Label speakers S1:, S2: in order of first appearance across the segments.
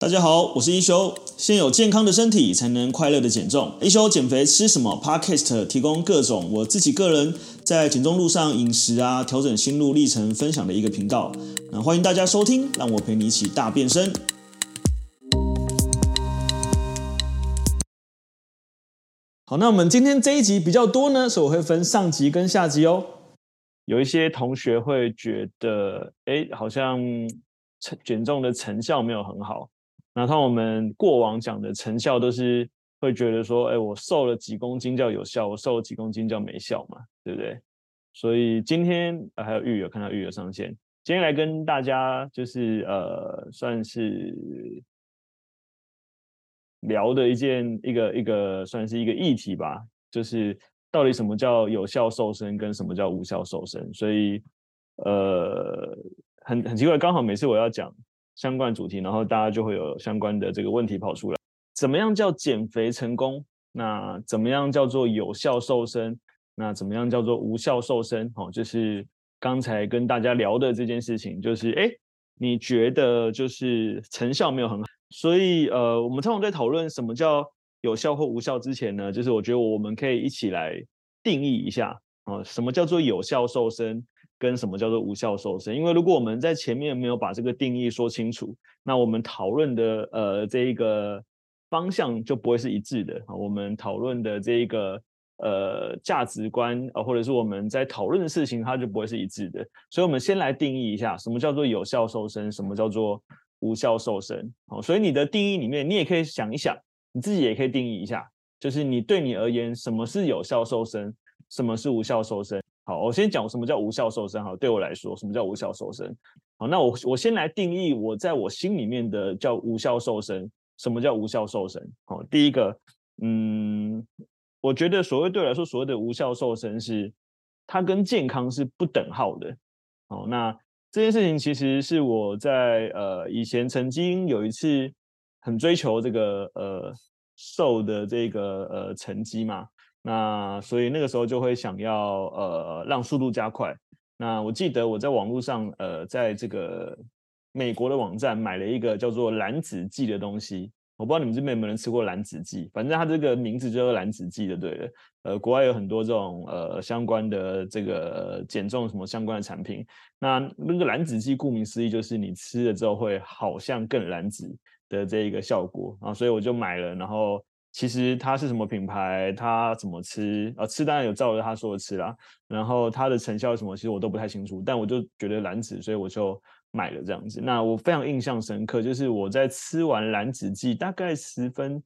S1: 大家好，我是一休。先有健康的身体，才能快乐的减重。一休减肥吃什么？Podcast 提供各种我自己个人在减重路上饮食啊，调整心路历程分享的一个频道。那欢迎大家收听，让我陪你一起大变身。好，那我们今天这一集比较多呢，所以我会分上集跟下集哦。有一些同学会觉得，哎，好像成减重的成效没有很好。那他我们过往讲的成效都是会觉得说，哎，我瘦了几公斤叫有效，我瘦了几公斤叫没效嘛，对不对？所以今天啊，还有玉友看到玉友上线，今天来跟大家就是呃，算是聊的一件一个一个算是一个议题吧，就是到底什么叫有效瘦身跟什么叫无效瘦身？所以呃，很很奇怪，刚好每次我要讲。相关主题，然后大家就会有相关的这个问题跑出来。怎么样叫减肥成功？那怎么样叫做有效瘦身？那怎么样叫做无效瘦身？哦，就是刚才跟大家聊的这件事情，就是哎，你觉得就是成效没有很好，所以呃，我们通常在讨论什么叫有效或无效之前呢，就是我觉得我们可以一起来定义一下哦，什么叫做有效瘦身？跟什么叫做无效瘦身？因为如果我们在前面没有把这个定义说清楚，那我们讨论的呃这一个方向就不会是一致的。我们讨论的这一个呃价值观啊，或者是我们在讨论的事情，它就不会是一致的。所以，我们先来定义一下什么叫做有效瘦身，什么叫做无效瘦身。好，所以你的定义里面，你也可以想一想，你自己也可以定义一下，就是你对你而言，什么是有效瘦身，什么是无效瘦身。好，我先讲什么叫无效瘦身。好，对我来说，什么叫无效瘦身？好，那我我先来定义我在我心里面的叫无效瘦身。什么叫无效瘦身？好，第一个，嗯，我觉得所谓对我来说，所谓的无效瘦身是它跟健康是不等号的。好，那这件事情其实是我在呃以前曾经有一次很追求这个呃瘦的这个呃成绩嘛。那所以那个时候就会想要呃让速度加快。那我记得我在网络上呃在这个美国的网站买了一个叫做蓝子剂的东西，我不知道你们这边有没有人吃过蓝子剂，反正它这个名字叫做蓝子剂的，对的。呃，国外有很多这种呃相关的这个减重什么相关的产品。那那个蓝子剂顾名思义就是你吃了之后会好像更蓝子的这一个效果啊，所以我就买了，然后。其实它是什么品牌？它怎么吃？啊，吃当然有照着他说的吃啦。然后它的成效什么，其实我都不太清楚。但我就觉得蓝紫，所以我就买了这样子。那我非常印象深刻，就是我在吃完蓝紫剂大概十分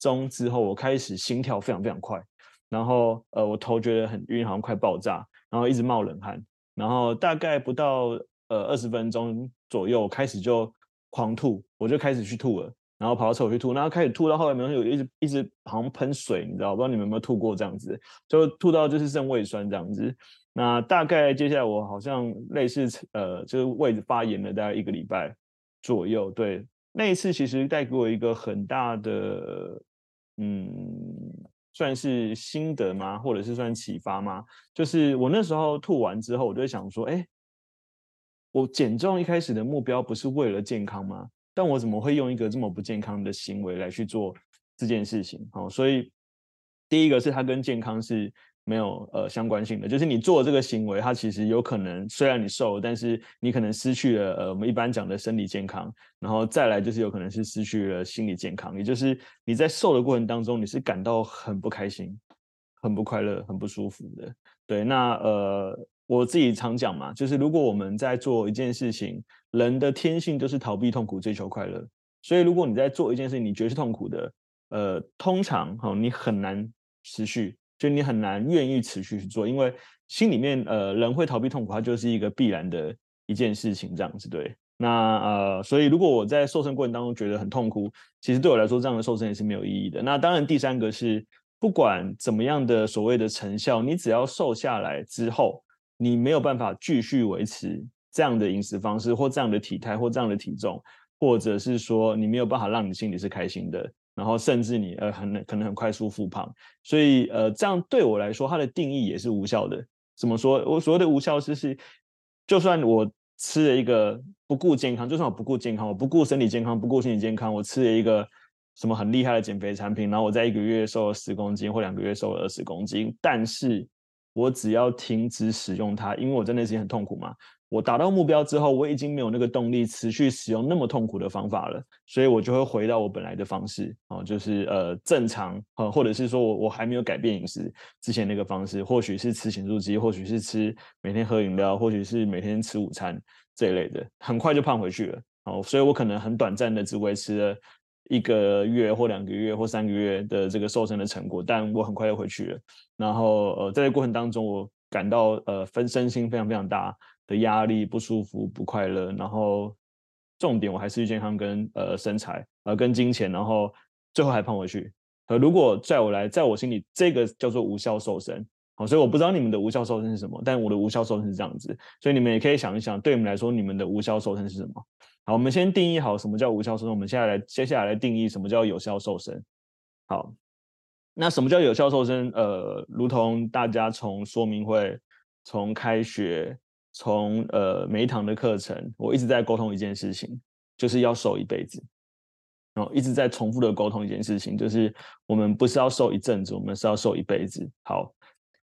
S1: 钟之后，我开始心跳非常非常快，然后呃，我头觉得很晕，好像快爆炸，然后一直冒冷汗，然后大概不到呃二十分钟左右，开始就狂吐，我就开始去吐了。然后跑到厕所去吐，然后开始吐到后来，没有一直一直好像喷水，你知道？不知道你们有没有吐过这样子？就吐到就是剩胃酸这样子。那大概接下来我好像类似呃，就是胃发炎了大概一个礼拜左右。对，那一次其实带给我一个很大的嗯，算是心得吗？或者是算启发吗？就是我那时候吐完之后，我就想说，哎，我减重一开始的目标不是为了健康吗？但我怎么会用一个这么不健康的行为来去做这件事情？好，所以第一个是它跟健康是没有呃相关性的，就是你做这个行为，它其实有可能虽然你瘦，但是你可能失去了呃我们一般讲的生理健康，然后再来就是有可能是失去了心理健康，也就是你在瘦的过程当中，你是感到很不开心、很不快乐、很不舒服的。对，那呃。我自己常讲嘛，就是如果我们在做一件事情，人的天性就是逃避痛苦，追求快乐。所以如果你在做一件事情，你觉得是痛苦的，呃，通常哈，你很难持续，就你很难愿意持续去做，因为心里面呃，人会逃避痛苦，它就是一个必然的一件事情，这样子对。那呃，所以如果我在瘦身过程当中觉得很痛苦，其实对我来说，这样的瘦身也是没有意义的。那当然，第三个是不管怎么样的所谓的成效，你只要瘦下来之后。你没有办法继续维持这样的饮食方式，或这样的体态，或这样的体重，或者是说你没有办法让你心里是开心的，然后甚至你呃很可能很快速复胖，所以呃这样对我来说，它的定义也是无效的。怎么说？我所谓的无效是是，就算我吃了一个不顾健康，就算我不顾健康，我不顾身体健康，不顾心理健康，我吃了一个什么很厉害的减肥产品，然后我在一个月瘦了十公斤或两个月瘦了二十公斤，但是我只要停止使用它，因为我真的是很痛苦嘛。我达到目标之后，我已经没有那个动力持续使用那么痛苦的方法了，所以我就会回到我本来的方式哦，就是呃正常呃，或者是说我我还没有改变饮食之前那个方式，或许是吃咸酥鸡，或许是吃每天喝饮料，或许是每天吃午餐这一类的，很快就胖回去了哦，所以我可能很短暂的只维持了一个月或两个月或三个月的这个瘦身的成果，但我很快就回去了，然后呃在这过程当中，我感到呃分身心非常非常大。的压力不舒服不快乐，然后重点我还是健康跟呃身材呃跟金钱，然后最后还胖回去。呃，如果在我来，在我心里，这个叫做无效瘦身。好，所以我不知道你们的无效瘦身是什么，但我的无效瘦身是这样子。所以你们也可以想一想，对你们来说，你们的无效瘦身是什么？好，我们先定义好什么叫无效瘦身。我们接下来接下来来定义什么叫有效瘦身。好，那什么叫有效瘦身？呃，如同大家从说明会从开学。从呃每一堂的课程，我一直在沟通一件事情，就是要瘦一辈子，然后一直在重复的沟通一件事情，就是我们不是要瘦一阵子，我们是要瘦一辈子。好，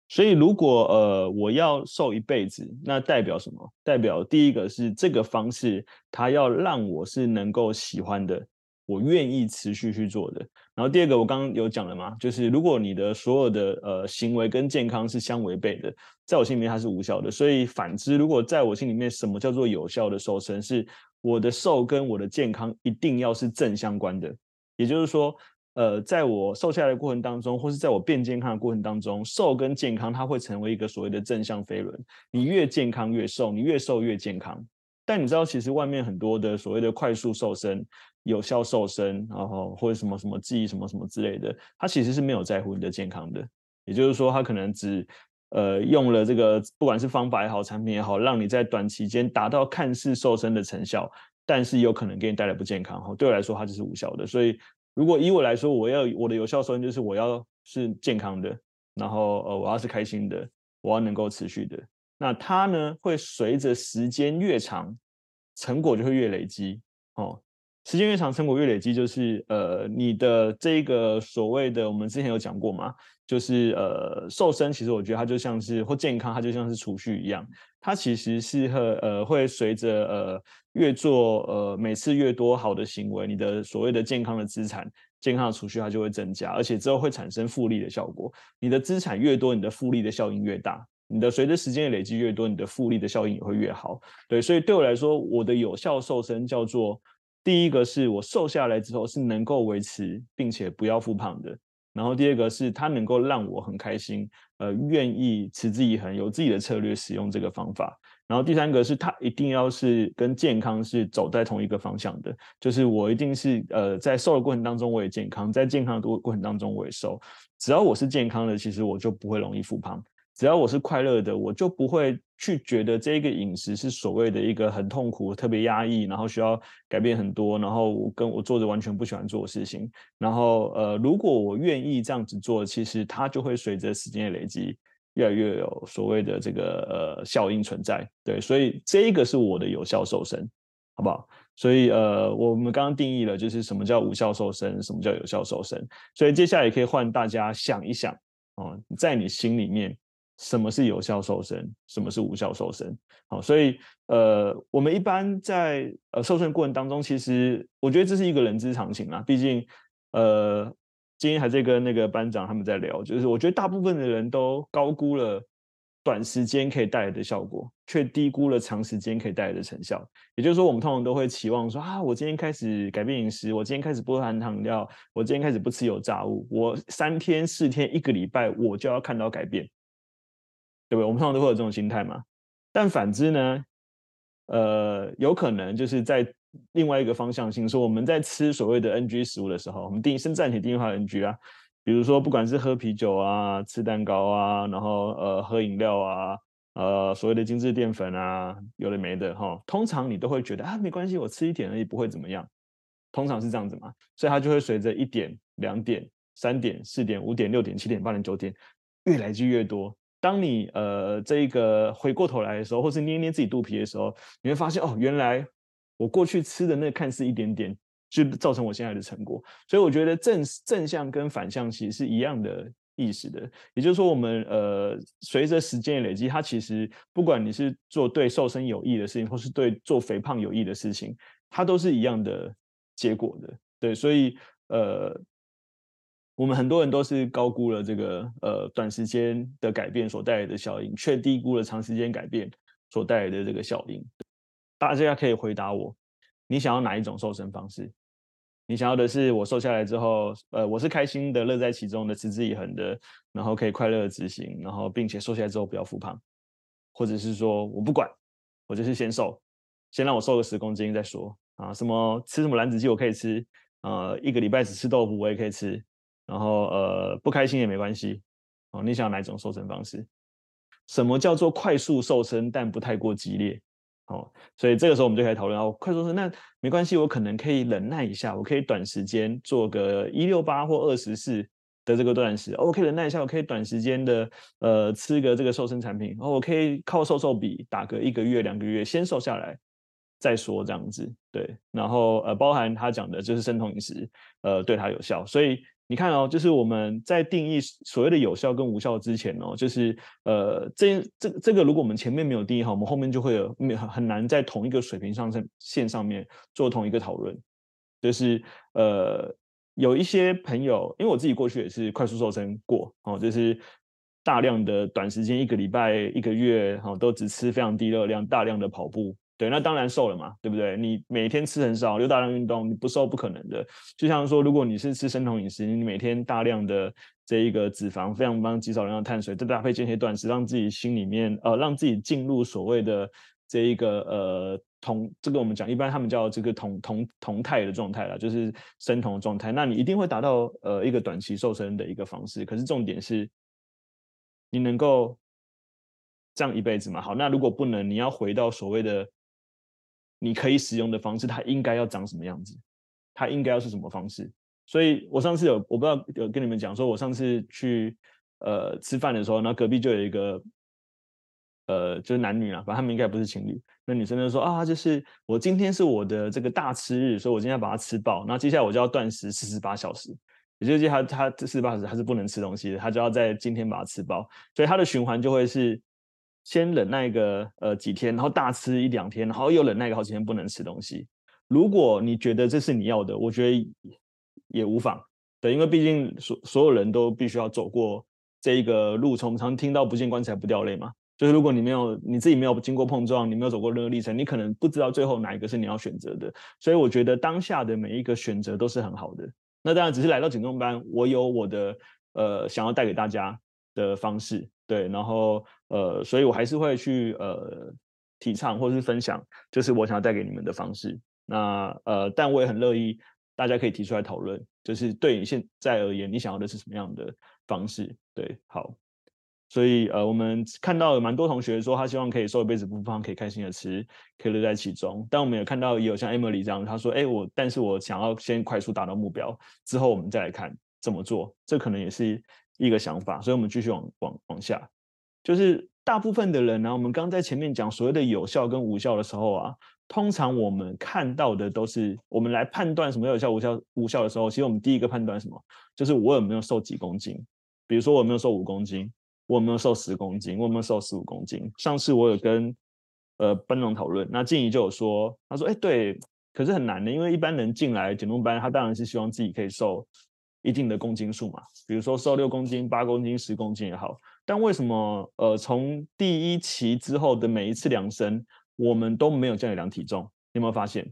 S1: 所以如果呃我要瘦一辈子，那代表什么？代表第一个是这个方式，它要让我是能够喜欢的。我愿意持续去做的。然后第二个，我刚刚有讲了嘛，就是如果你的所有的呃行为跟健康是相违背的，在我心里面它是无效的。所以反之，如果在我心里面，什么叫做有效的瘦身？是我的瘦跟我的健康一定要是正相关的。也就是说，呃，在我瘦下来的过程当中，或是在我变健康的过程当中，瘦跟健康它会成为一个所谓的正向飞轮。你越健康越瘦，你越瘦越健康。但你知道，其实外面很多的所谓的快速瘦身、有效瘦身，然后或者什么什么记忆什么什么之类的，它其实是没有在乎你的健康的。也就是说，它可能只呃用了这个不管是方法也好、产品也好，让你在短期间达到看似瘦身的成效，但是有可能给你带来不健康。哈，对我来说，它就是无效的。所以，如果以我来说，我要我的有效瘦身就是我要是健康的，然后呃我要是开心的，我要能够持续的。那它呢，会随着时间越长，成果就会越累积哦。时间越长，成果越累积，就是呃，你的这个所谓的，我们之前有讲过嘛，就是呃，瘦身，其实我觉得它就像是或健康，它就像是储蓄一样，它其实是和呃会随着呃越做呃每次越多好的行为，你的所谓的健康的资产、健康的储蓄它就会增加，而且之后会产生复利的效果。你的资产越多，你的复利的效应越大。你的随着时间的累积越多，你的复利的效应也会越好。对，所以对我来说，我的有效瘦身叫做第一个是我瘦下来之后是能够维持并且不要复胖的，然后第二个是它能够让我很开心，呃，愿意持之以恒，有自己的策略使用这个方法。然后第三个是它一定要是跟健康是走在同一个方向的，就是我一定是呃在瘦的过程当中我也健康，在健康的过过程当中我也瘦。只要我是健康的，其实我就不会容易复胖。只要我是快乐的，我就不会去觉得这个饮食是所谓的一个很痛苦、特别压抑，然后需要改变很多，然后跟我做着完全不喜欢做的事情。然后呃，如果我愿意这样子做，其实它就会随着时间的累积，越来越有所谓的这个呃效应存在。对，所以这一个是我的有效瘦身，好不好？所以呃，我们刚刚定义了就是什么叫无效瘦身，什么叫有效瘦身。所以接下来也可以换大家想一想哦，在你心里面。什么是有效瘦身？什么是无效瘦身？好，所以呃，我们一般在呃瘦身过程当中，其实我觉得这是一个人之常情啦。毕竟呃，今天还在跟那个班长他们在聊，就是我觉得大部分的人都高估了短时间可以带来的效果，却低估了长时间可以带来的成效。也就是说，我们通常都会期望说啊，我今天开始改变饮食，我今天开始不含糖料，我今天开始不吃油炸物，我三天、四天、一个礼拜，我就要看到改变。对不对？我们通常都会有这种心态嘛。但反之呢，呃，有可能就是在另外一个方向性，说我们在吃所谓的 NG 食物的时候，我们定先暂且定义化 NG 啊，比如说不管是喝啤酒啊、吃蛋糕啊，然后呃喝饮料啊，呃所谓的精致淀粉啊，有的没的哈、通常你都会觉得啊没关系，我吃一点而已，不会怎么样。通常是这样子嘛，所以它就会随着一点、两点、三点、四点、五点、六点、七点、八点、九点，越来就越多。当你呃这一个回过头来的时候，或是捏捏自己肚皮的时候，你会发现哦，原来我过去吃的那看似一点点，就造成我现在的成果。所以我觉得正正向跟反向其实是一样的意思的。也就是说，我们呃随着时间的累积，它其实不管你是做对瘦身有益的事情，或是对做肥胖有益的事情，它都是一样的结果的。对，所以呃。我们很多人都是高估了这个呃短时间的改变所带来的效应，却低估了长时间改变所带来的这个效应。大家可以回答我，你想要哪一种瘦身方式？你想要的是我瘦下来之后，呃，我是开心的、乐在其中的、持之以恒的，然后可以快乐的执行，然后并且瘦下来之后不要复胖，或者是说我不管，我就是先瘦，先让我瘦个十公斤再说啊？什么吃什么燃脂剂我可以吃，呃，一个礼拜只吃豆腐我也可以吃。然后呃，不开心也没关系哦。你想要哪一种瘦身方式？什么叫做快速瘦身但不太过激烈？哦，所以这个时候我们就可以讨论哦，快速瘦身那没关系，我可能可以忍耐一下，我可以短时间做个一六八或二十四的这个断食，哦，我可以忍耐一下，我可以短时间的呃吃个这个瘦身产品，然哦，我可以靠瘦瘦笔打个一个月两个月先瘦下来再说这样子，对，然后呃包含他讲的就是生酮饮食，呃对他有效，所以。你看哦，就是我们在定义所谓的有效跟无效之前哦，就是呃，这这这个如果我们前面没有定义好，我们后面就会有很难在同一个水平上线上面做同一个讨论。就是呃，有一些朋友，因为我自己过去也是快速瘦身过哦，就是大量的短时间一个礼拜一个月哈，都只吃非常低热量，大量的跑步。对，那当然瘦了嘛，对不对？你每天吃很少，又大量运动，你不瘦不可能的。就像说，如果你是吃生酮饮食，你每天大量的这一个脂肪，非常帮极少量的碳水，再搭配间歇断食，让自己心里面呃，让自己进入所谓的这一个呃酮，这个我们讲一般他们叫这个酮酮酮态的状态啦，就是生酮状态。那你一定会达到呃一个短期瘦身的一个方式。可是重点是，你能够这样一辈子吗？好，那如果不能，你要回到所谓的。你可以使用的方式，它应该要长什么样子？它应该要是什么方式？所以我上次有，我不知道有跟你们讲说，我上次去呃吃饭的时候，然后隔壁就有一个呃就是男女啊，反正他们应该不是情侣。那女生就说啊，就是我今天是我的这个大吃日，所以我今天要把它吃爆。然后接下来我就要断食四十八小时，也就是他他四十八小时他是不能吃东西的，他就要在今天把它吃爆。所以他的循环就会是。先忍耐个呃几天，然后大吃一两天，然后又忍耐个好几天不能吃东西。如果你觉得这是你要的，我觉得也无妨。对，因为毕竟所所有人都必须要走过这一个路，从常听到不见棺材不掉泪嘛。就是如果你没有你自己没有经过碰撞，你没有走过任何历程，你可能不知道最后哪一个是你要选择的。所以我觉得当下的每一个选择都是很好的。那当然只是来到减重班，我有我的呃想要带给大家的方式。对，然后呃，所以我还是会去呃提倡或是分享，就是我想要带给你们的方式。那呃，但我也很乐意大家可以提出来讨论，就是对你现在而言，你想要的是什么样的方式？对，好，所以呃，我们看到有蛮多同学说他希望可以瘦一辈子不胖，可以开心的吃，可以乐在其中。但我们也看到也有像 Emily 这样，他说，哎，我但是我想要先快速达到目标，之后我们再来看怎么做，这可能也是。一个想法，所以我们继续往往往下，就是大部分的人呢、我们刚在前面讲所谓的有效跟无效的时候啊，通常我们看到的都是我们来判断什么有效无效无效的时候，其实我们第一个判断什么，就是我有没有瘦几公斤，比如说我有没有瘦五公斤，我有没有瘦十公斤，我有没有瘦十五公斤。上次我有跟呃班长讨论，那静怡就有说，他说，哎，对，可是很难的，因为一般人进来减重班，他当然是希望自己可以瘦。一定的公斤数嘛，比如说瘦六公斤、八公斤、十公斤也好，但为什么呃从第一期之后的每一次量身，我们都没有叫你量体重？你有没有发现，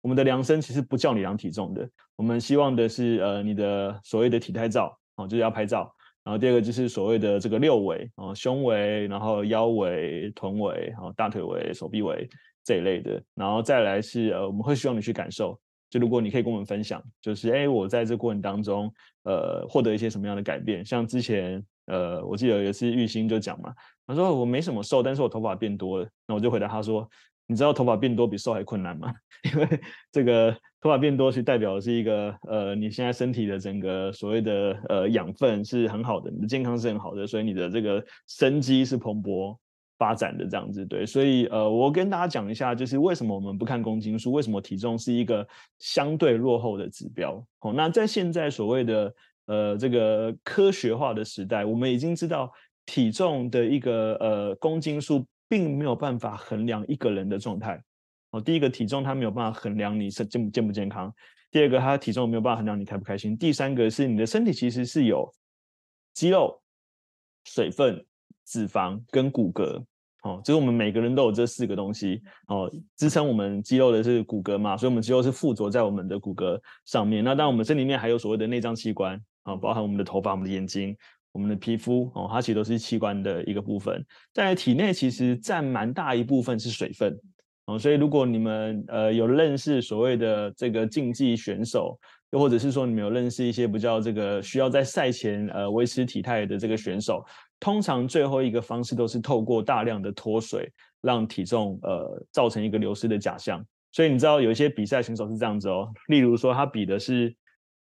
S1: 我们的量身其实不叫你量体重的？我们希望的是呃你的所谓的体态照哦，就是要拍照，然后第二个就是所谓的这个六围哦，胸围，然后腰围、臀围、然后大腿围、手臂围这一类的，然后再来是呃我们会希望你去感受。就如果你可以跟我们分享，就是哎，我在这过程当中，呃，获得一些什么样的改变？像之前，呃，我记得有一次玉兴就讲嘛，他说我没什么瘦，但是我头发变多了。那我就回答他说，你知道头发变多比瘦还困难吗？因为这个头发变多，其实代表的是一个呃，你现在身体的整个所谓的呃养分是很好的，你的健康是很好的，所以你的这个生机是蓬勃发展的这样子。对，所以呃，我跟大家讲一下，就是为什么我们不看公斤数，为什么体重是一个相对落后的指标。好，那在现在所谓的呃这个科学化的时代，我们已经知道体重的一个呃公斤数。并没有办法衡量一个人的状态。哦，第一个体重它没有办法衡量你是健不健不健康；第二个，它体重没有办法衡量你开不开心；第三个是你的身体其实是有肌肉、水分、脂肪跟骨骼。哦，就是我们每个人都有这四个东西。哦，支撑我们肌肉的是骨骼嘛，所以我们肌肉是附着在我们的骨骼上面。那当然，我们身体里面还有所谓的内脏器官啊，包含我们的头发、我们的眼睛。我们的皮肤哦，它其实都是器官的一个部分，在体内其实占蛮大一部分是水分哦，所以如果你们呃有认识所谓的这个竞技选手，又或者是说你们有认识一些比较这个需要在赛前呃维持体态的这个选手，通常最后一个方式都是透过大量的脱水，让体重呃造成一个流失的假象。所以你知道有一些比赛选手是这样子哦，例如说他比的是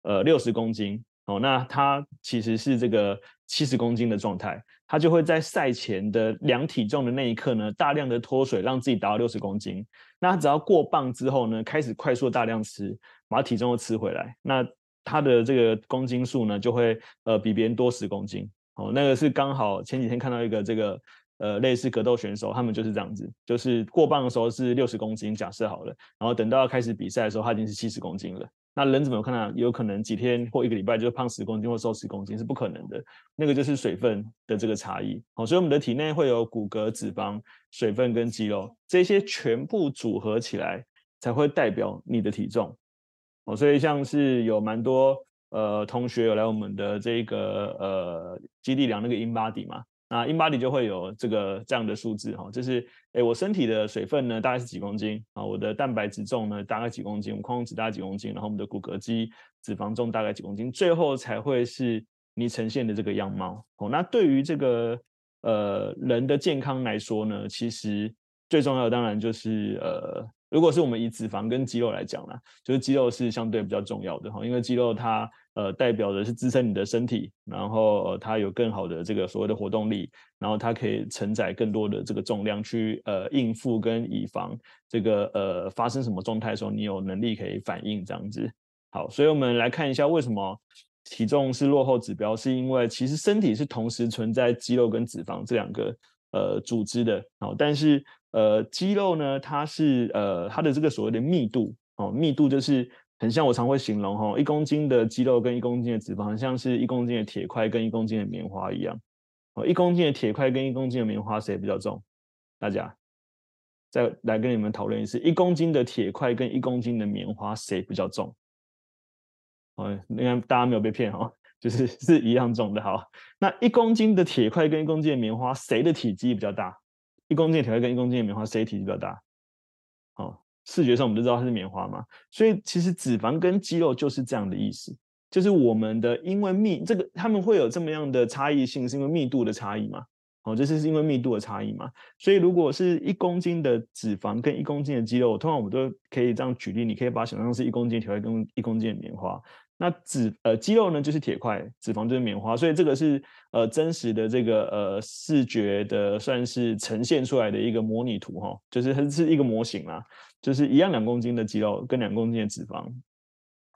S1: 呃六十公斤。哦，那他其实是这个七十公斤的状态，他就会在赛前的量体重的那一刻呢，大量的脱水，让自己达到六十公斤。那他只要过磅之后呢，开始快速大量吃，把体重又吃回来，那他的这个公斤数呢，就会呃比别人多十公斤。哦，那个是刚好前几天看到一个这个呃类似格斗选手，他们就是这样子，就是过磅的时候是六十公斤，假设好了，然后等到要开始比赛的时候，他已经是七十公斤了。那人怎么有可能有可能几天或一个礼拜就胖十公斤或瘦十公斤是不可能的，那个就是水分的这个差异。好，所以我们的体内会有骨骼、脂肪、水分跟肌肉，这些全部组合起来才会代表你的体重。哦，所以像是有蛮多呃同学有来我们的这个呃基地量那个 InBody 嘛。那 InBody 就会有这个这样的数字哈，就是诶我身体的水分呢大概是几公斤啊，我的蛋白质重呢大概几公斤，我们矿物质大概几公斤，然后我们的骨骼肌脂肪重大概几公斤，最后才会是你呈现的这个样貌哦。那对于这个呃人的健康来说呢，其实最重要的当然就是呃，如果是我们以脂肪跟肌肉来讲啦，就是肌肉是相对比较重要的哈，因为肌肉它。呃，代表的是支撑你的身体，然后、它有更好的这个所谓的活动力，然后它可以承载更多的这个重量去呃应付跟以防这个呃发生什么状态的时候，你有能力可以反应这样子。好，所以我们来看一下为什么体重是落后指标，是因为其实身体是同时存在肌肉跟脂肪这两个呃组织的。好，但是呃肌肉呢，它是呃它的这个所谓的密度哦，密度就是。很像我常会形容哈，一公斤的肌肉跟一公斤的脂肪，很像是一公斤的铁块跟一公斤的棉花一样。哦，一公斤的铁块跟一公斤的棉花谁比较重？大家再来跟你们讨论一次，一公斤的铁块跟一公斤的棉花谁比较重？哦，你看大家没有被骗哈，就是是一样重的。好，那一公斤的铁块跟一公斤的棉花谁的体积比较大？一公斤的铁块跟一公斤的棉花谁体积比较大？哦。视觉上我们就知道它是棉花嘛，所以其实脂肪跟肌肉就是这样的意思，就是我们的因为密这个他们会有这么样的差异性，是因为密度的差异嘛？哦，这是是因为密度的差异嘛？所以如果是一公斤的脂肪跟一公斤的肌肉，通常我们都可以这样举例，你可以把它想象是一公斤铁块跟一公斤的棉花。那脂呃肌肉呢就是铁块，脂肪就是棉花，所以这个是呃真实的这个呃视觉的算是呈现出来的一个模拟图哈，就是它是一个模型啦。就是一样两公斤的肌肉跟两公斤的脂肪，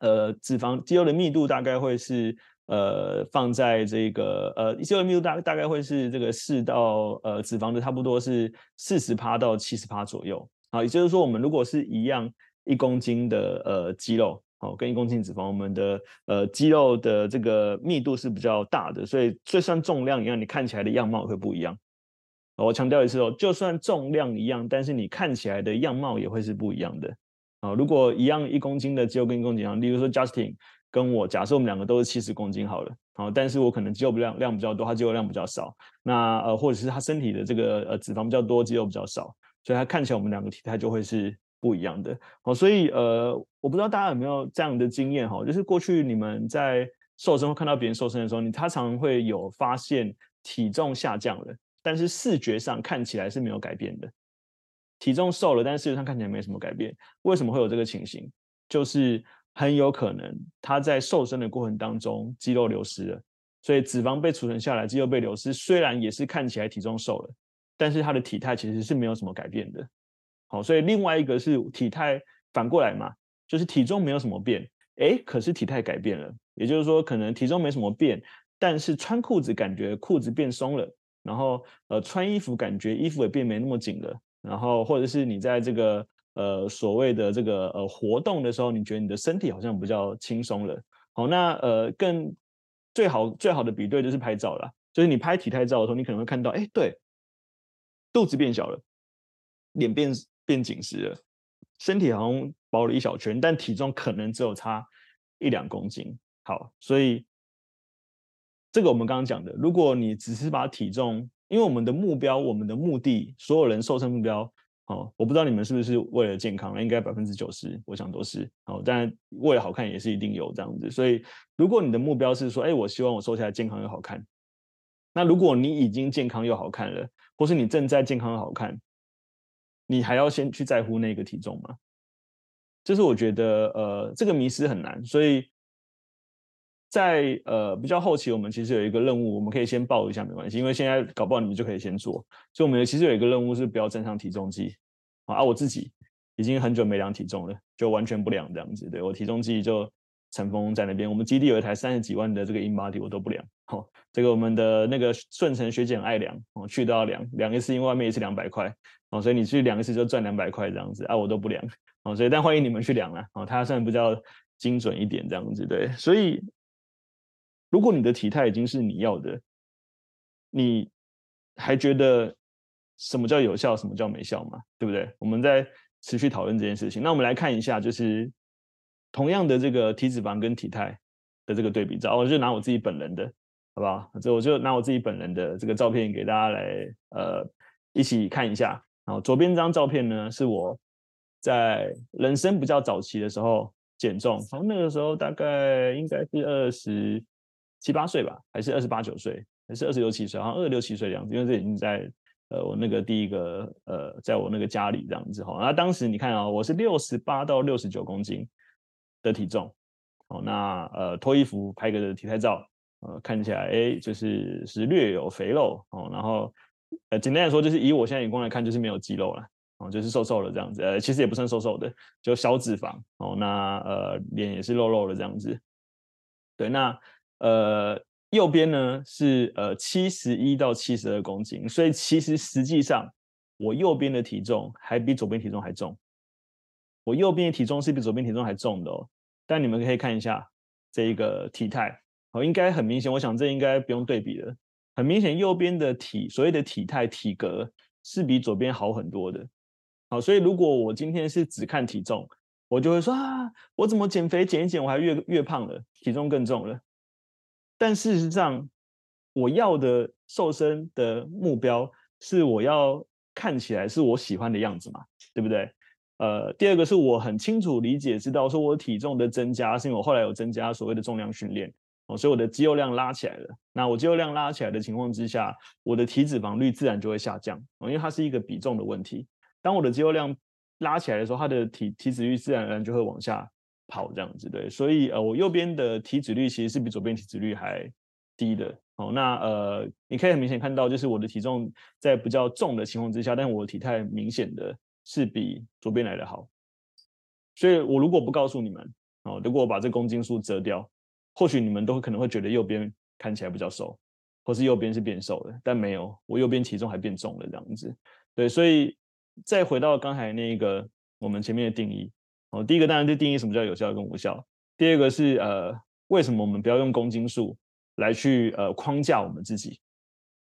S1: 呃，脂肪肌肉的密度大概会是呃放在这个呃肌肉的密度大大概会是这个四到呃脂肪的差不多是四十趴到七十趴左右，好，也就是说我们如果是一样一公斤的呃肌肉，好，跟一公斤脂肪，我们的呃肌肉的这个密度是比较大的，所以就算重量一样，你看起来的样貌会不一样。我强调一次哦，就算重量一样，但是你看起来的样貌也会是不一样的。啊，如果一样一公斤的肌肉跟一公斤一样，例如说 Justin 跟我，假设我们两个都是七十公斤好了，好，但是我可能肌肉量量比较多，他肌肉量比较少，那呃或者是他身体的这个呃脂肪比较多，肌肉比较少，所以他看起来我们两个体态就会是不一样的。好，所以呃我不知道大家有没有这样的经验哈，就是过去你们在瘦身或看到别人瘦身的时候，你他常会有发现体重下降了。但是视觉上看起来是没有改变的，体重瘦了，但是视觉上看起来没什么改变。为什么会有这个情形？就是很有可能他在瘦身的过程当中肌肉流失了，所以脂肪被储存下来，肌肉被流失。虽然也是看起来体重瘦了，但是他的体态其实是没有什么改变的。好，所以另外一个是体态反过来嘛，就是体重没有什么变，诶，可是体态改变了。也就是说，可能体重没什么变，但是穿裤子感觉裤子变松了，然后呃穿衣服感觉衣服也变没那么紧了。然后，或者是你在这个呃所谓的这个呃活动的时候，你觉得你的身体好像比较轻松了。好，那呃更最好最好的比对就是拍照啦，就是你拍体态照的时候，你可能会看到，哎，对，肚子变小了，脸变变紧实了，身体好像薄了一小圈，但体重可能只有差一两公斤。好，所以这个我们刚刚讲的，如果你只是把体重因为我们的目标，我们的目的，所有人瘦身目标，哦，我不知道你们是不是为了健康，应该百分之九十，我想都是，哦，但为了好看也是一定有这样子。所以，如果你的目标是说，哎，我希望我瘦下来健康又好看，那如果你已经健康又好看了，或是你正在健康又好看，你还要先去在乎那个体重吗？就是我觉得，呃，这个迷失很难，所以。在呃比较后期，我们其实有一个任务，我们可以先报一下没关系，因为现在搞不好你们就可以先做。所以我们其实有一个任务是不要站上体重计啊，我自己已经很久没量体重了，就完全不量这样子。对，我体重计就尘封在那边。我们基地有一台三十几万的这个 InBody，我都不量。好，这个我们的那个顺成学姐很爱量，哦，去都要量，量一次因为外面一次两百块，哦，所以你去量一次就赚两百块这样子啊，我都不量。哦，所以但欢迎你们去量啊，哦，它算比较精准一点这样子，对，所以。如果你的体态已经是你要的，你还觉得什么叫有效，什么叫没效嘛？对不对？我们在持续讨论这件事情。那我们来看一下，就是同样的这个体脂肪跟体态的这个对比照，我就拿我自己本人的，好不好？这我就拿我自己本人的这个照片给大家来呃一起看一下。然后左边这张照片呢，是我在人生比较早期的时候减重，从那个时候大概应该是二十。七八岁吧，还是二十八九岁，还是二十六七岁？好像二十六七岁的样子，因为这已经在呃我那个第一个呃在我那个家里这样子哈。那当时你看啊、哦，我是六十八到六十九公斤的体重，哦，那呃脱衣服拍个体态照，呃看起来哎就是是略有肥肉哦，然后呃简单来说就是以我现在眼光来看就是没有肌肉了哦，就是瘦瘦的这样子，呃其实也不算瘦瘦的，就小脂肪哦，那呃脸也是肉肉的这样子，对那。呃，右边呢是呃七十一到七十二公斤，所以其实实际上我右边的体重还比左边体重还重，我右边的体重是比左边体重还重的哦。但你们可以看一下这一个体态，哦，应该很明显，我想这应该不用对比了，很明显右边的体所谓的体态体格是比左边好很多的。好，所以如果我今天是只看体重，我就会说啊，我怎么减肥减一减我还越越胖了，体重更重了。但事实上，我要的瘦身的目标是我要看起来是我喜欢的样子嘛，对不对？呃，第二个是我很清楚理解知道说我体重的增加是因为我后来有增加所谓的重量训练哦，所以我的肌肉量拉起来了。那我肌肉量拉起来的情况之下，我的体脂肪率自然就会下降哦，因为它是一个比重的问题。当我的肌肉量拉起来的时候，它的体体脂率自然而然就会往下。跑这样子对，所以呃，我右边的体脂率其实是比左边体脂率还低的。哦，那呃，你可以很明显看到，就是我的体重在比较重的情况之下，但我体态明显的是比左边来的好。所以我如果不告诉你们，哦，如果我把这公斤数折掉，或许你们都可能会觉得右边看起来比较瘦，或是右边是变瘦的，但没有，我右边体重还变重了这样子。对，所以再回到刚才那个我们前面的定义。哦，第一个当然就定义什么叫有效跟无效。第二个是呃，为什么我们不要用公斤数来去呃框架我们自己？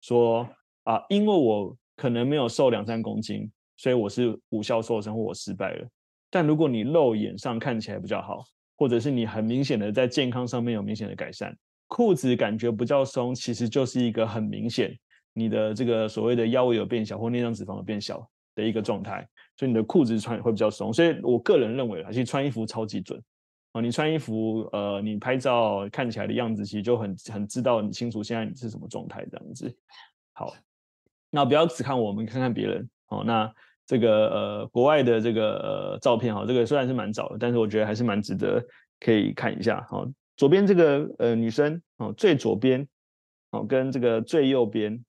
S1: 说啊，因为我可能没有瘦两三公斤，所以我是无效瘦身或我失败了。但如果你肉眼上看起来比较好，或者是你很明显的在健康上面有明显的改善，裤子感觉不较松，其实就是一个很明显你的这个所谓的腰围有变小或内脏脂肪有变小的一个状态。所以你的裤子穿会比较松，所以我个人认为啊，其实穿衣服超级准啊。你穿衣服，呃，你拍照看起来的样子，其实就很很知道，很清楚现在你是什么状态这样子。好，那不要只看我们，看看别人。哦，那这个呃国外的这个呃照片哈，这个虽然是蛮早的，但是我觉得还是蛮值得可以看一下哈。左边这个呃女生哦，最左边哦，跟这个最右边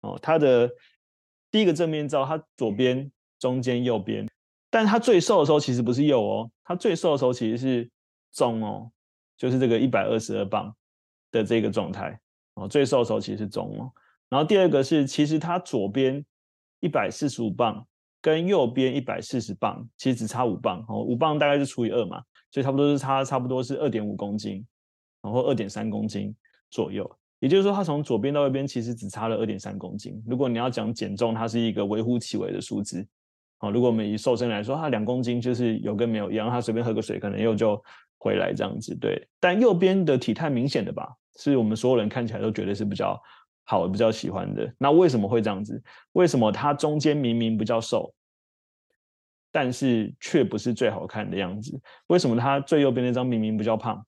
S1: 哦，她的第一个正面照，她左边、中间、右边，但她最瘦的时候其实不是右哦，她最瘦的时候其实是中哦，就是这个一百二十二磅的这个状态哦，最瘦的时候其实是中哦。然后第二个是，其实她左边一百四十五磅。跟右边一百四十磅，其实只差五磅哦，五磅大概是除以二嘛，所以差不多是差差不多是二点五公斤，然后二点三公斤左右。也就是说，它从左边到右边其实只差了二点三公斤。如果你要讲减重，它是一个微乎其微的数字。好，如果我们以瘦身来说，它两公斤就是有跟没有一样，它随便喝个水可能又就回来这样子。对，但右边的体态明显的吧，是我们所有人看起来都觉得是比较。好，我比较喜欢的。那为什么会这样子？为什么它中间明明比较瘦，但是却不是最好看的样子？为什么它最右边那张明明比较胖，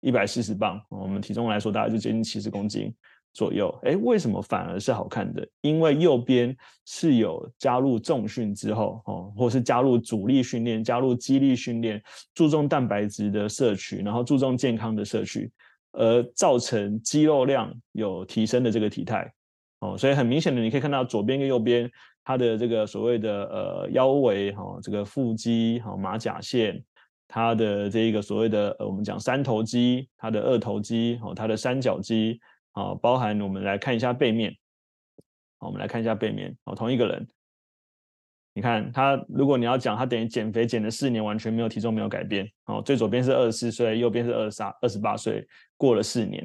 S1: 一百四十磅，我们体重来说大概就接近七十公斤左右。哎，为什么反而是好看的？因为右边是有加入重训之后，哦，或是加入阻力训练、加入肌力训练，注重蛋白质的摄取，然后注重健康的摄取。而造成肌肉量有提升的这个体态，哦，所以很明显的，你可以看到左边跟右边它的这个所谓的呃腰围哈，这个腹肌哈，马甲线，它的这一个所谓的呃我们讲三头肌，它的二头肌哦，它的三角肌啊，包含我们来看一下背面，好，我们来看一下背面，哦，同一个人。你看他，如果你要讲他等于减肥减了四年，完全没有体重没有改变哦。最左边是二十四岁，右边是二十三二十八岁，过了四年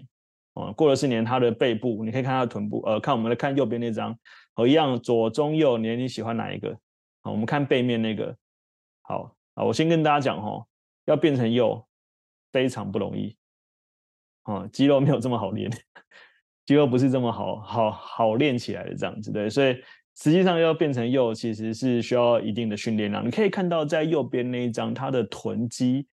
S1: 哦，过了四年，他的背部你可以看他的臀部，呃，看我们来看右边那张，和一样左中右，你你喜欢哪一个？好，我们看背面那个，好啊，我先跟大家讲哦，要变成右非常不容易，哦，肌肉没有这么好练，肌肉不是这么好好好练起来的这样子，对，所以。实际上要变成右，其实是需要一定的训练量。你可以看到，在右边那一张，它的臀肌，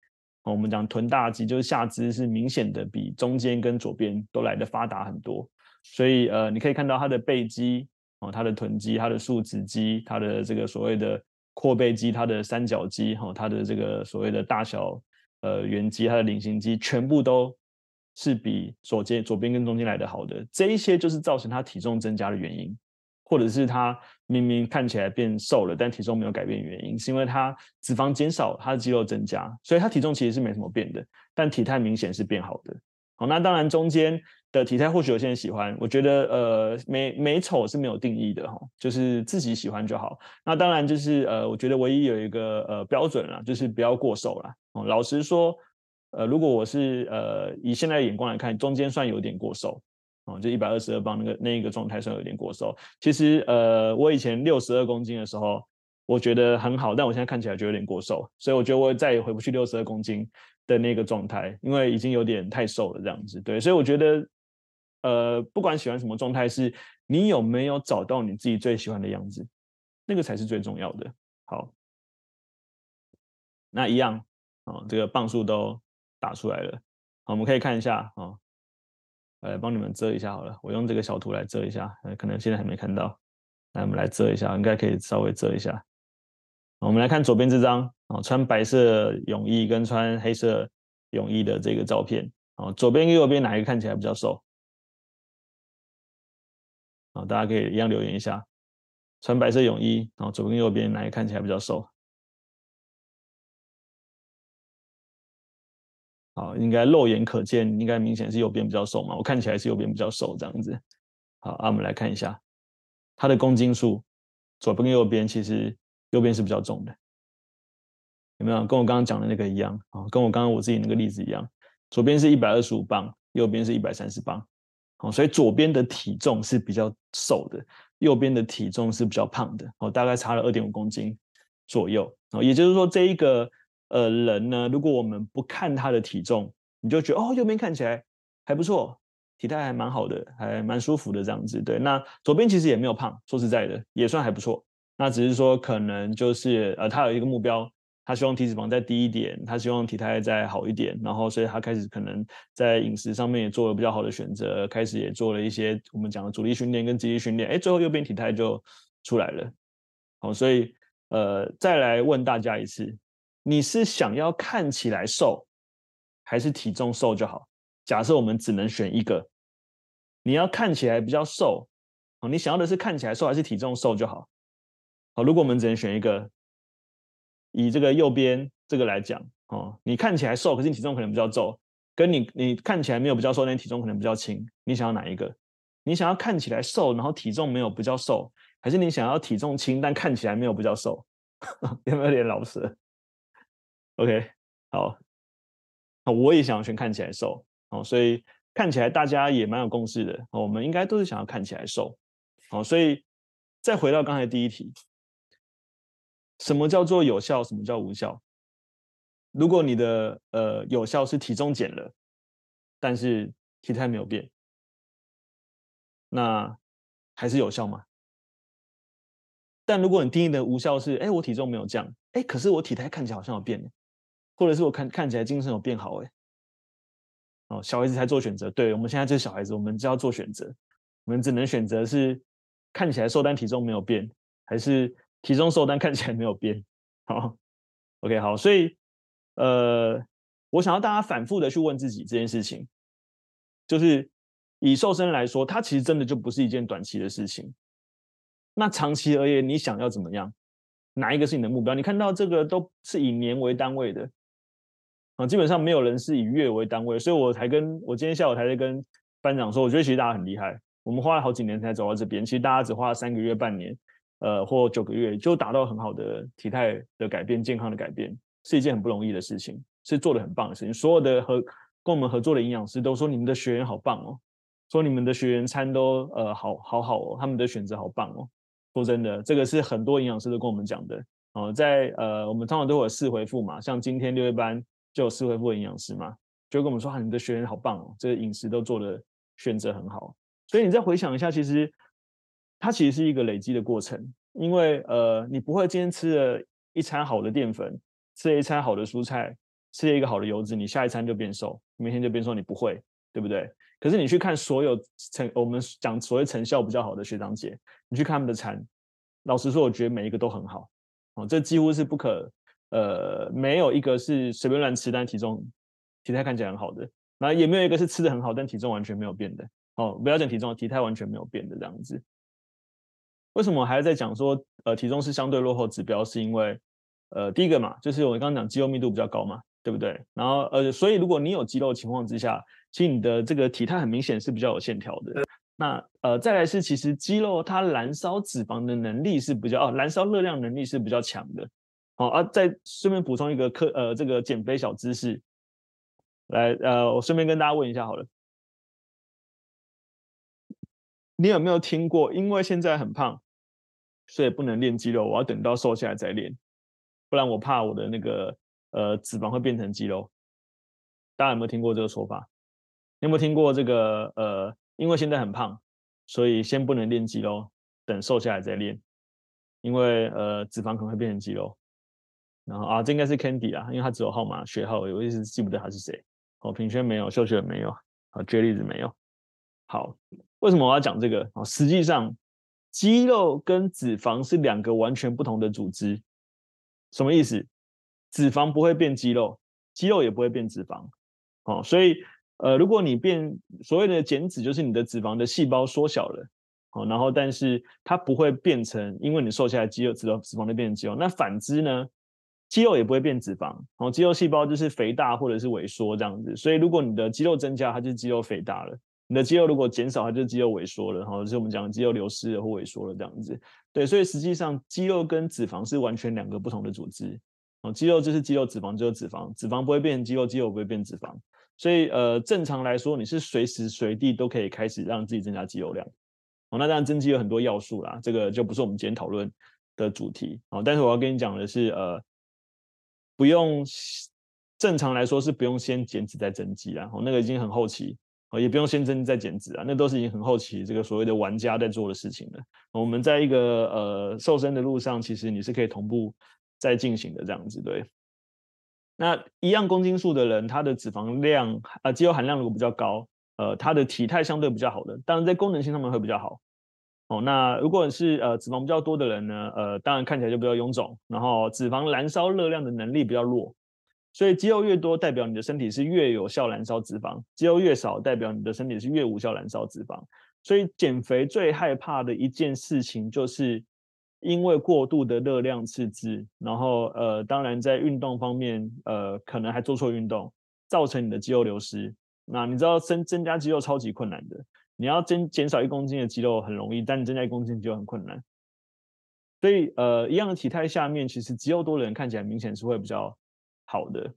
S1: 我们讲臀大肌，就是下肢是明显的比中间跟左边都来得发达很多。所以，呃，你可以看到它的背肌，哦，它的臀肌，它的竖直肌，它的这个所谓的阔背肌，它的三角肌，哈，它的这个所谓的大小，呃，圆肌，它的菱形肌，全部都是比左肩、左边跟中间来的好的。这一些就是造成它体重增加的原因。或者是他明明看起来变瘦了，但体重没有改变，原因是因为他脂肪减少，他的肌肉增加，所以他体重其实是没什么变的，但体态明显是变好的。好，那当然中间的体态或许有些人喜欢，我觉得呃美美丑是没有定义的哈，就是自己喜欢就好。那当然就是呃我觉得唯一有一个呃标准啦，就是不要过瘦啦。哦，老实说，呃如果我是呃以现在的眼光来看，中间算有点过瘦。哦，就一百二十二磅那个那一个状态算有点过瘦。其实，呃，我以前六十二公斤的时候，我觉得很好，但我现在看起来就有点过瘦，所以我觉得我再也回不去六十二公斤的那个状态，因为已经有点太瘦了这样子。对，所以我觉得，呃，不管喜欢什么状态，是你有没有找到你自己最喜欢的样子，那个才是最重要的。好，那一样，哦，这个磅数都打出来了，好，我们可以看一下，哦。来帮你们遮一下好了，我用这个小图来遮一下，可能现在还没看到。来，我们来遮一下，应该可以稍微遮一下。我们来看左边这张啊，穿白色泳衣跟穿黑色泳衣的这个照片啊，左边跟右边哪一个看起来比较瘦？啊，大家可以一样留言一下，穿白色泳衣啊，左边右边哪一个看起来比较瘦？好，应该肉眼可见，应该明显是右边比较瘦嘛。我看起来是右边比较瘦这样子。好，啊，我们来看一下它的公斤数，左边跟右边其实右边是比较重的，有没有？跟我刚刚讲的那个一样啊，跟我刚刚我自己那个例子一样，左边是一百二十五磅，右边是一百三十磅。好，所以左边的体重是比较瘦的，右边的体重是比较胖的。哦，大概差了二点五公斤左右。哦，也就是说这一个。呃，人呢，如果我们不看他的体重，你就觉得哦，右边看起来还不错，体态还蛮好的，还蛮舒服的这样子。对，那左边其实也没有胖，说实在的，也算还不错。那只是说可能就是呃，他有一个目标，他希望体脂肪再低一点，他希望体态再好一点，然后所以他开始可能在饮食上面也做了比较好的选择，开始也做了一些我们讲的阻力训练跟肌力训练，哎，最后右边体态就出来了。好，所以。呃，再来问大家一次，你是想要看起来瘦，还是体重瘦就好？假设我们只能选一个，你要看起来比较瘦，哦，你想要的是看起来瘦还是体重瘦就好？好，如果我们只能选一个，以这个右边这个来讲，哦，你看起来瘦，可是你体重可能比较重，跟你你看起来没有比较瘦，但体重可能比较轻，你想要哪一个？你想要看起来瘦，然后体重没有比较瘦，还是你想要体重轻但看起来没有比较瘦？有没有点老实？OK，好，那我也想要选看起来瘦。哦，所以看起来大家也蛮有共识的。哦，我们应该都是想要看起来瘦。哦，所以再回到刚才第一题，什么叫做有效？什么叫无效？如果你的呃有效是体重减了，但是体态没有变，那还是有效吗？但如果你定义的无效是，哎，我体重没有降，哎，可是我体态看起来好像有变，或者是我看看起来精神有变好，哎。哦，小孩子才做选择。对，我们现在就是小孩子，我们就要做选择。我们只能选择是看起来瘦但体重没有变，还是体重瘦但看起来没有变。好，OK，好。所以，呃，我想要大家反复的去问自己这件事情，就是以瘦身来说，它其实真的就不是一件短期的事情。那长期而言，你想要怎么样？哪一个是你的目标？你看到这个都是以年为单位的。啊，基本上没有人是以月为单位，所以我才跟我今天下午才在跟班长说，我觉得其实大家很厉害，我们花了好几年才走到这边，其实大家只花了三个月、半年，呃，或九个月就达到很好的体态的改变、健康的改变，是一件很不容易的事情，是做的很棒的事情。所有的和跟我们合作的营养师都说，你们的学员好棒哦，说你们的学员餐都呃好好好哦，他们的选择好棒哦。说真的，这个是很多营养师都跟我们讲的哦，在呃我们通常都会有四回复嘛，像今天六月班。就有四回复营养师嘛，就跟我们说，啊，你的学员好棒哦，这个饮食都做的选择很好。所以你再回想一下，其实它其实是一个累积的过程，因为呃，你不会今天吃了一餐好的淀粉，吃了一餐好的蔬菜，吃了一个好的油脂，你下一餐就变瘦，明天就变瘦，你不会，对不对？可是你去看所有成我们讲所谓成效比较好的学长姐，你去看他们的餐，老实说，我觉得每一个都很好哦，这几乎是不可。呃，没有一个是随便乱吃，但体重、体态看起来很好的，那也没有一个是吃的很好，但体重完全没有变的。哦，不要讲体重，体态完全没有变的这样子。为什么我还在讲说，呃，体重是相对落后指标？是因为，呃，第一个嘛，就是我刚刚讲肌肉密度比较高嘛，对不对？然后，呃，所以如果你有肌肉的情况之下，其实你的这个体态很明显是比较有线条的。那，呃，再来是其实肌肉它燃烧脂肪的能力是比较，哦，燃烧热量能力是比较强的。好啊，再顺便补充一个课，呃，这个减肥小知识，来，呃，我顺便跟大家问一下好了，你有没有听过？因为现在很胖，所以不能练肌肉，我要等到瘦下来再练，不然我怕我的那个呃脂肪会变成肌肉。大家有没有听过这个说法？有没有听过这个？呃，因为现在很胖，所以先不能练肌肉，等瘦下来再练，因为呃脂肪可能会变成肌肉。然后啊，这应该是 Candy 啊，因为他只有号码学号，我一直记不得他是谁。哦，品轩没有，秀秀没有，啊，J 例子没有。好，为什么我要讲这个？哦，实际上肌肉跟脂肪是两个完全不同的组织。什么意思？脂肪不会变肌肉，肌肉也不会变脂肪。哦，所以呃，如果你变所谓的减脂，就是你的脂肪的细胞缩小了。哦，然后但是它不会变成，因为你瘦下来肌肉脂肪脂肪就变成肌肉。那反之呢？肌肉也不会变脂肪，然后，肌肉细胞就是肥大或者是萎缩这样子，所以如果你的肌肉增加，它就肌肉肥大了；你的肌肉如果减少，它就肌肉萎缩了，然后就是我们讲肌肉流失或萎缩了这样子。对，所以实际上肌肉跟脂肪是完全两个不同的组织，哦，肌肉就是肌肉，脂肪就是脂肪，脂肪不会变成肌肉，肌肉不会变脂肪，所以呃，正常来说你是随时随地都可以开始让自己增加肌肉量，哦，那当然增肌有很多要素啦，这个就不是我们今天讨论的主题，哦，但是我要跟你讲的是呃。不用，正常来说是不用先减脂再增肌啊，哦，那个已经很后期，哦，也不用先增再减脂啊，那都是已经很后期这个所谓的玩家在做的事情了。我们在一个呃瘦身的路上，其实你是可以同步在进行的这样子，对。那一样公斤数的人，他的脂肪量啊，肌肉含量如果比较高，呃，他的体态相对比较好的，当然在功能性上面会比较好。哦，那如果你是呃脂肪比较多的人呢，呃，当然看起来就比较臃肿，然后脂肪燃烧热量的能力比较弱。所以肌肉越多，代表你的身体是越有效燃烧脂肪；肌肉越少，代表你的身体是越无效燃烧脂肪。所以减肥最害怕的一件事情，就是因为过度的热量赤字，然后呃，当然在运动方面，呃，可能还做错运动，造成你的肌肉流失。那你知道增增加肌肉超级困难的，你要增减少一公斤的肌肉很容易，但增加一公斤就很困难。所以呃，一样的体态下面，其实肌肉多的人看起来明显是会比较好的。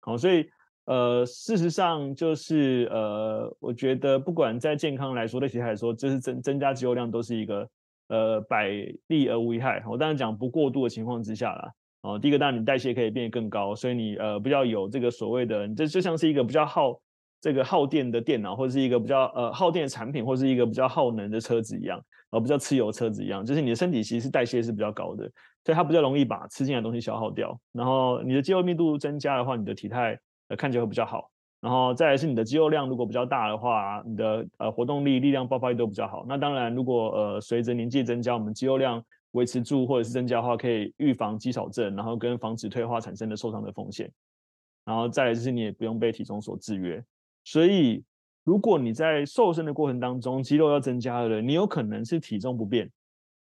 S1: 好，所以呃，事实上就是呃，我觉得不管在健康来说，对体态来说，就是增增加肌肉量都是一个呃百利而无一害。我当然讲不过度的情况之下啦。哦，第一个当然你代谢可以变得更高，所以你呃比较有这个所谓的，这就像是一个比较耗。这个耗电的电脑，或者是一个比较呃耗电的产品，或是一个比较耗能的车子一样，呃比较吃油车子一样，就是你的身体其实代谢是比较高的，所以它比较容易把吃进来的东西消耗掉。然后你的肌肉密度增加的话，你的体态呃看起来会比较好。然后再来是你的肌肉量如果比较大的话，你的呃活动力、力量爆发力都比较好。那当然，如果呃随着年纪增加，我们肌肉量维持住或者是增加的话，可以预防肌少症，然后跟防止退化产生的受伤的风险。然后再来就是你也不用被体重所制约。所以，如果你在瘦身的过程当中，肌肉要增加了，你有可能是体重不变，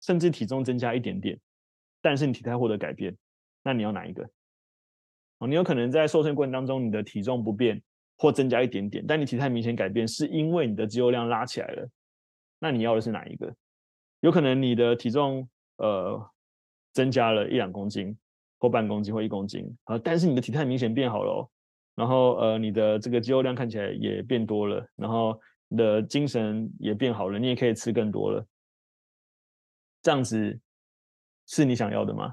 S1: 甚至体重增加一点点，但是你体态获得改变，那你要哪一个？哦，你有可能在瘦身过程当中，你的体重不变或增加一点点，但你体态明显改变，是因为你的肌肉量拉起来了，那你要的是哪一个？有可能你的体重呃增加了一两公斤，或半公斤或一公斤啊，但是你的体态明显变好了哦。然后呃，你的这个肌肉量看起来也变多了，然后你的精神也变好了，你也可以吃更多了，这样子是你想要的吗？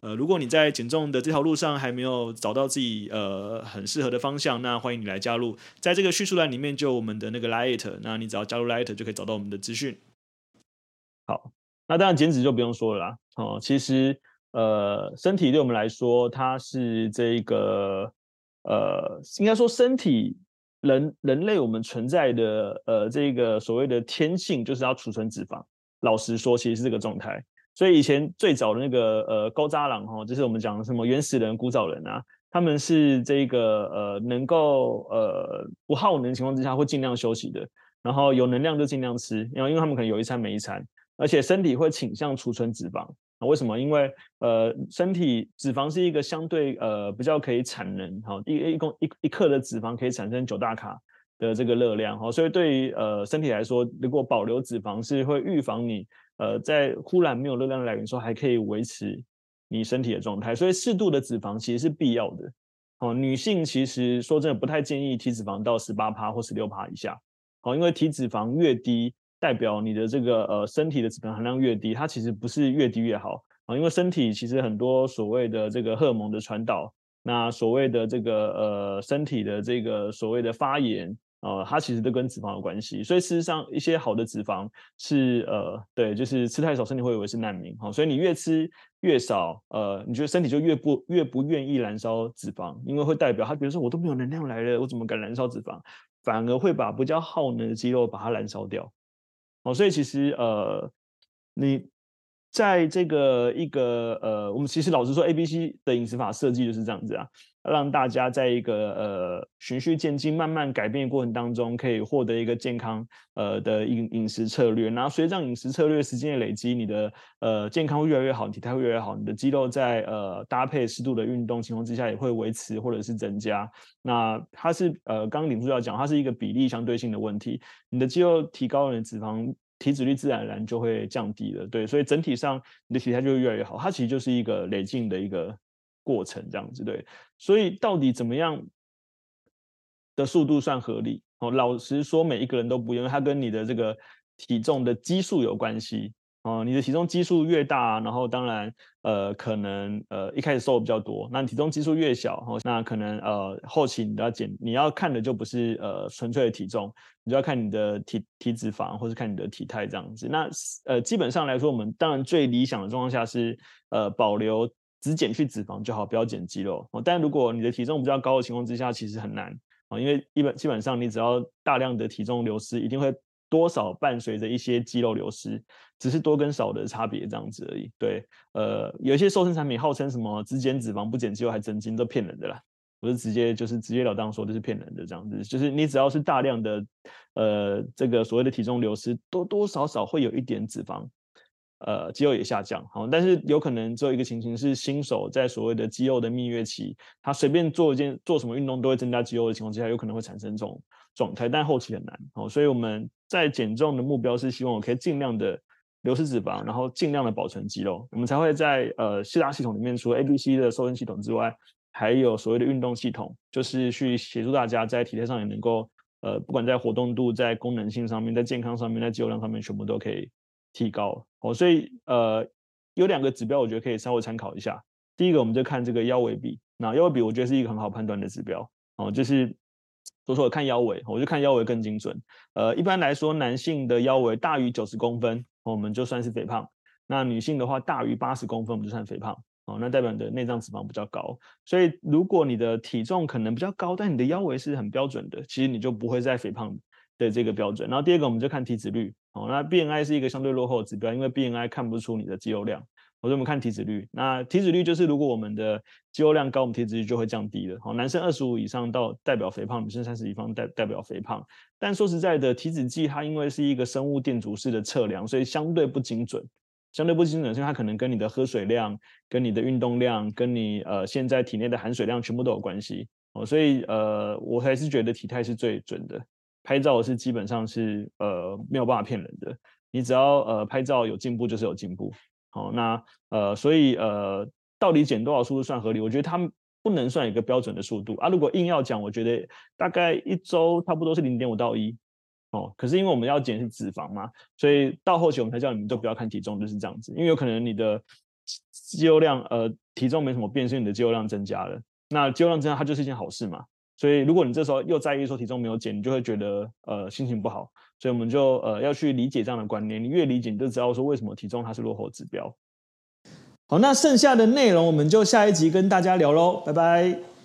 S2: 呃，如果你在减重的这条路上还没有找到自己呃很适合的方向，那欢迎你来加入，在这个叙述栏里面就有我们的那个 Light，那你只要加入 Light 就可以找到我们的资讯。
S1: 好，那当然减脂就不用说了啦。哦，其实呃，身体对我们来说，它是这个呃，应该说身体人人类我们存在的呃这个所谓的天性，就是要储存脂肪。老实说，其实是这个状态。所以以前最早的那个呃古早人哈，就是我们讲的什么原始人、古早人啊，他们是这个呃能够呃不耗能的情况之下会尽量休息的，然后有能量就尽量吃，然后因为他们可能有一餐没一餐，而且身体会倾向储存脂肪啊。为什么？因为呃身体脂肪是一个相对呃比较可以产能哈，一一公一一克的脂肪可以产生九大卡的这个热量哈，所以对于呃身体来说，如果保留脂肪是会预防你。呃，在忽然没有热量来源的时候，还可以维持你身体的状态，所以适度的脂肪其实是必要的。哦，女性其实说真的不太建议体脂肪到十八趴或十六趴以下。哦，因为体脂肪越低，代表你的这个呃身体的脂肪含量越低，它其实不是越低越好啊。因为身体其实很多所谓的这个荷尔蒙的传导，那所谓的这个呃身体的这个所谓的发炎。呃，它其实都跟脂肪有关系，所以事实上一些好的脂肪是呃，对，就是吃太少，身体会以为是难民哈。所以你越吃越少，呃，你觉得身体就越不越不愿意燃烧脂肪，因为会代表它，比如说我都没有能量来了，我怎么敢燃烧脂肪？反而会把比较耗能的肌肉把它燃烧掉。哦，所以其实呃，你在这个一个呃，我们其实老实说，A B C 的饮食法设计就是这样子啊。让大家在一个呃循序渐进、慢慢改变的过程当中，可以获得一个健康呃的饮饮食策略。然后随着饮食策略时间的累积，你的呃健康会越来越好，体态会越来越好，你的肌肉在呃搭配适度的运动情况之下，也会维持或者是增加。那它是呃刚刚领主要讲，它是一个比例相对性的问题。你的肌肉提高了，你的脂肪体脂率自然而然就会降低了。对，所以整体上你的体态就会越来越好。它其实就是一个累进的一个。过程这样子对，所以到底怎么样的速度算合理？哦，老实说，每一个人都不一样，它跟你的这个体重的基数有关系。哦，你的体重基数越大，然后当然，呃，可能呃一开始瘦的比较多。那你体重基数越小，哦，那可能呃后期你都要减，你要看的就不是呃纯粹的体重，你就要看你的体体脂肪，或是看你的体态这样子。那呃基本上来说，我们当然最理想的状况下是呃保留只减去脂肪就好，不要减肌肉。哦，但如果你的体重比较高的情况之下，其实很难啊，哦，因为一般基本上你只要大量的体重流失，一定会。多少伴随着一些肌肉流失，只是多跟少的差别这样子而已。对，呃，有一些瘦身产品号称什么只减脂肪不减肌肉还增肌，都骗人的啦。我是直接就是直截了当说这是骗人的这样子，就是你只要是大量的呃这个所谓的体重流失，多多少少会有一点脂肪，呃，肌肉也下降。好，但是有可能只有一个情形是新手在所谓的肌肉的蜜月期，他随便做一件做什么运动都会增加肌肉的情况之下，有可能会产生这种状态，但后期很难。好，所以我们。在减重的目标是希望我可以尽量的流失脂肪，然后尽量的保存肌肉，我们才会在呃四大系统里面，除了 A、B、C 的瘦身系统之外，还有所谓的运动系统，就是去协助大家在体态上也能够呃，不管在活动度、在功能性上面、在健康上面、在肌肉量上面，全部都可以提高。哦，所以呃有两个指标，我觉得可以稍微参考一下。第一个，我们就看这个腰围比，那腰围比我觉得是一个很好判断的指标。哦，就是。所以说我看腰围，我就看腰围更精准。呃，一般来说，男性的腰围大于九十公分，我们就算是肥胖；那女性的话，大于八十公分，我们就算肥胖。哦，那代表你的内脏脂肪比较高。所以，如果你的体重可能比较高，但你的腰围是很标准的，其实你就不会在肥胖的这个标准。然后第二个，我们就看体脂率。哦，那 BMI 是一个相对落后的指标，因为 BMI 看不出你的肌肉量。我们看体脂率，那体脂率就是如果我们的肌肉量高，我们体脂率就会降低了。好，男生二十五以上到代表肥胖，女生三十以上代代表肥胖。但说实在的，体脂计它因为是一个生物电阻式的测量，所以相对不精准。相对不精准，是因为它可能跟你的喝水量、跟你的运动量、跟你呃现在体内的含水量全部都有关系。哦，所以呃，我还是觉得体态是最准的。拍照是基本上是呃没有办法骗人的，你只要呃拍照有进步，就是有进步。哦，那呃，所以呃，到底减多少速度算合理？我觉得它不能算一个标准的速度啊。如果硬要讲，我觉得大概一周差不多是零点五到一。哦，可是因为我们要减是脂肪嘛，所以到后期我们才叫你们都不要看体重，就是这样子。因为有可能你的肌肉量呃体重没什么变，是你的肌肉量增加了。那肌肉量增加它就是一件好事嘛。所以如果你这时候又在意说体重没有减，你就会觉得呃心情不好。所以我们就呃要去理解这样的观念，你越理解，你就知道说为什么体重它是落后指标。好，那剩下的内容我们就下一集跟大家聊喽，拜拜。